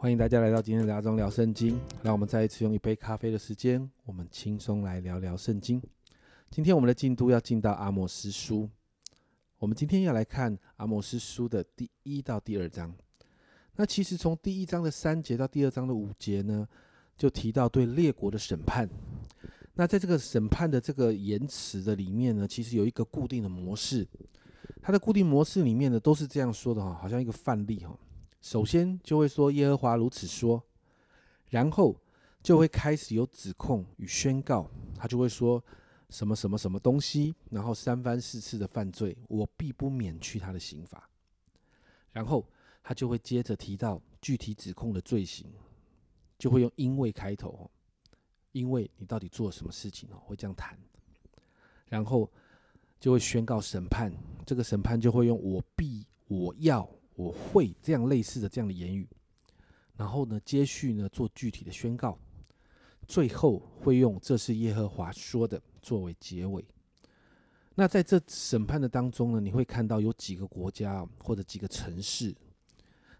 欢迎大家来到今天的阿忠聊圣经。让我们再一次用一杯咖啡的时间，我们轻松来聊聊圣经。今天我们的进度要进到阿摩斯书。我们今天要来看阿摩斯书的第一到第二章。那其实从第一章的三节到第二章的五节呢，就提到对列国的审判。那在这个审判的这个言辞的里面呢，其实有一个固定的模式。它的固定模式里面呢，都是这样说的哈，好像一个范例哈。首先就会说耶和华如此说，然后就会开始有指控与宣告，他就会说什么什么什么东西，然后三番四次的犯罪，我必不免去他的刑罚。然后他就会接着提到具体指控的罪行，就会用因为开头，因为你到底做了什么事情哦，会这样谈。然后就会宣告审判，这个审判就会用我必我要。我会这样类似的这样的言语，然后呢，接续呢做具体的宣告，最后会用这是耶和华说的作为结尾。那在这审判的当中呢，你会看到有几个国家或者几个城市：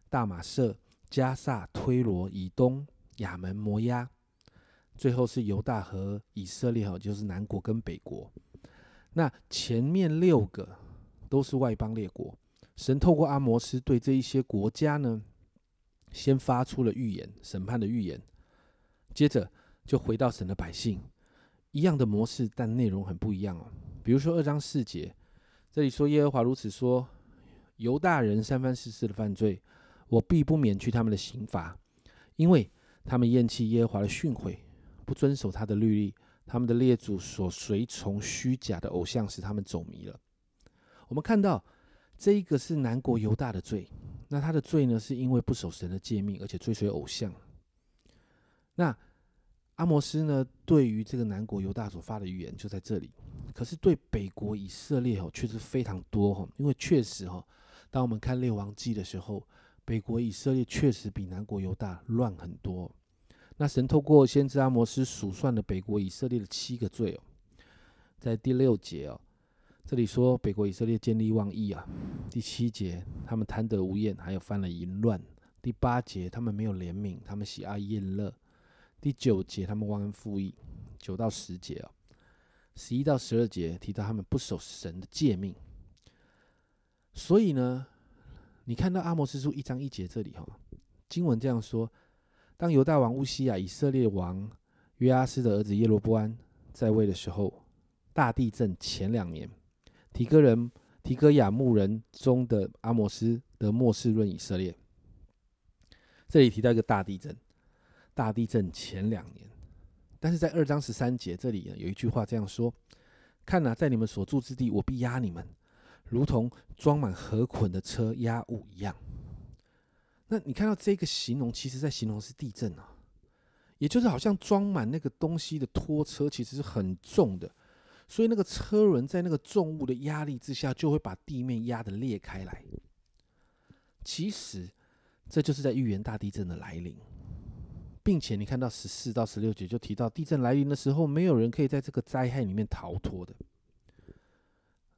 大马色、加萨、推罗、以东、亚门、摩押，最后是犹大和以色列，哈，就是南国跟北国。那前面六个都是外邦列国。神透过阿摩斯对这一些国家呢，先发出了预言，审判的预言，接着就回到神的百姓，一样的模式，但内容很不一样哦。比如说二章四节，这里说耶和华如此说：犹大人三番四次的犯罪，我必不免去他们的刑罚，因为他们厌弃耶和华的训诲，不遵守他的律例，他们的列祖所随从虚假的偶像，使他们走迷了。我们看到。这一个是南国犹大的罪，那他的罪呢，是因为不守神的诫命，而且追随偶像。那阿摩斯呢，对于这个南国犹大所发的预言就在这里。可是对北国以色列哦，却是非常多哈，因为确实哈，当我们看列王记的时候，北国以色列确实比南国犹大乱很多。那神透过先知阿摩斯数算了北国以色列的七个罪哦，在第六节哦。这里说北国以色列见利忘义啊，第七节他们贪得无厌，还有犯了淫乱；第八节他们没有怜悯，他们喜爱宴乐；第九节他们忘恩负义；九到十节啊，十一到十二节提到他们不守神的诫命。所以呢，你看到阿摩斯书一章一节这里哈，经文这样说：当犹大王乌西亚、以色列王约阿斯的儿子耶罗波安在位的时候，大地震前两年。提哥人、提哥亚牧人中的阿摩斯的末世论以色列，这里提到一个大地震，大地震前两年，但是在二章十三节这里有一句话这样说：“看呐，在你们所住之地，我必压你们，如同装满河捆的车压物一样。”那你看到这个形容，其实在形容是地震啊，也就是好像装满那个东西的拖车，其实是很重的。所以那个车轮在那个重物的压力之下，就会把地面压得裂开来。其实这就是在预言大地震的来临，并且你看到十四到十六节就提到，地震来临的时候，没有人可以在这个灾害里面逃脱的。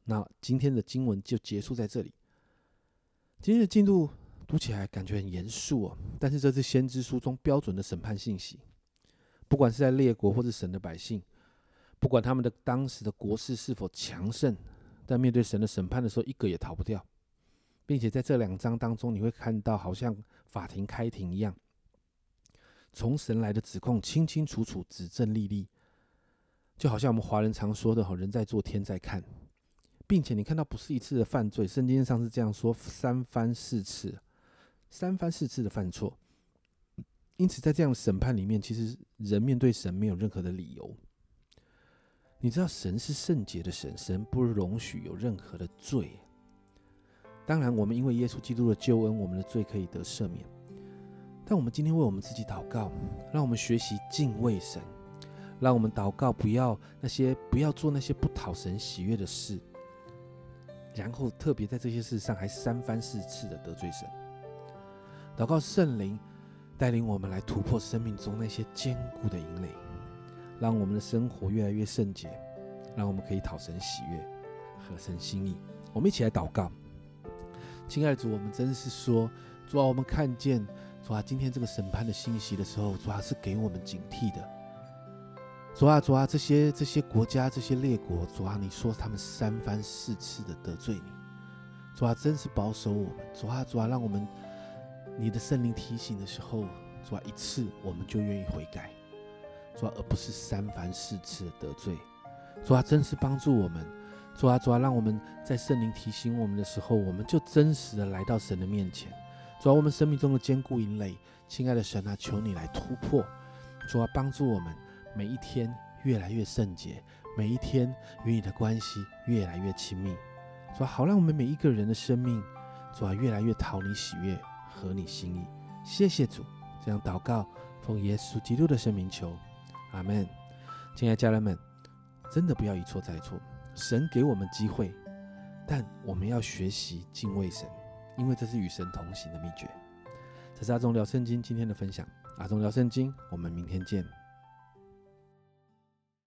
那今天的经文就结束在这里。今天的进度读起来感觉很严肃哦，但是这是先知书中标准的审判信息，不管是在列国或是神的百姓。不管他们的当时的国势是否强盛，但面对神的审判的时候，一个也逃不掉，并且在这两章当中，你会看到好像法庭开庭一样，从神来的指控清清楚楚、指证历历，就好像我们华人常说的“哈人在做天在看”，并且你看到不是一次的犯罪，圣经上是这样说：三番四次，三番四次的犯错。因此，在这样的审判里面，其实人面对神没有任何的理由。你知道神是圣洁的神，神不容许有任何的罪。当然，我们因为耶稣基督的救恩，我们的罪可以得赦免。但我们今天为我们自己祷告，让我们学习敬畏神，让我们祷告不要那些不要做那些不讨神喜悦的事，然后特别在这些事上还三番四次的得罪神。祷告圣灵带领我们来突破生命中那些坚固的引领。让我们的生活越来越圣洁，让我们可以讨神喜悦，合神心意。我们一起来祷告，亲爱的主，我们真是说，主啊，我们看见主啊，今天这个审判的信息的时候，主啊是给我们警惕的。主啊，主啊，这些这些国家、这些列国，主啊，你说他们三番四次的得罪你，主啊，真是保守我们。主啊，主啊，让我们你的圣灵提醒的时候，主啊，一次我们就愿意悔改，主啊，而不是三番四次的得罪。主啊，真是帮助我们。主啊，主啊，让我们在圣灵提醒我们的时候，我们就真实的来到神的面前。主啊，我们生命中的坚固营垒，亲爱的神啊，求你来突破。主啊，帮助我们。每一天越来越圣洁，每一天与你的关系越来越亲密，主啊，好让我们每一个人的生命，主啊，越来越讨你喜悦，合你心意。谢谢主，这样祷告，奉耶稣基督的圣名求，阿门。亲爱的家人们，真的不要一错再错，神给我们机会，但我们要学习敬畏神，因为这是与神同行的秘诀。这是阿忠聊圣经今天的分享，阿忠聊圣经，我们明天见。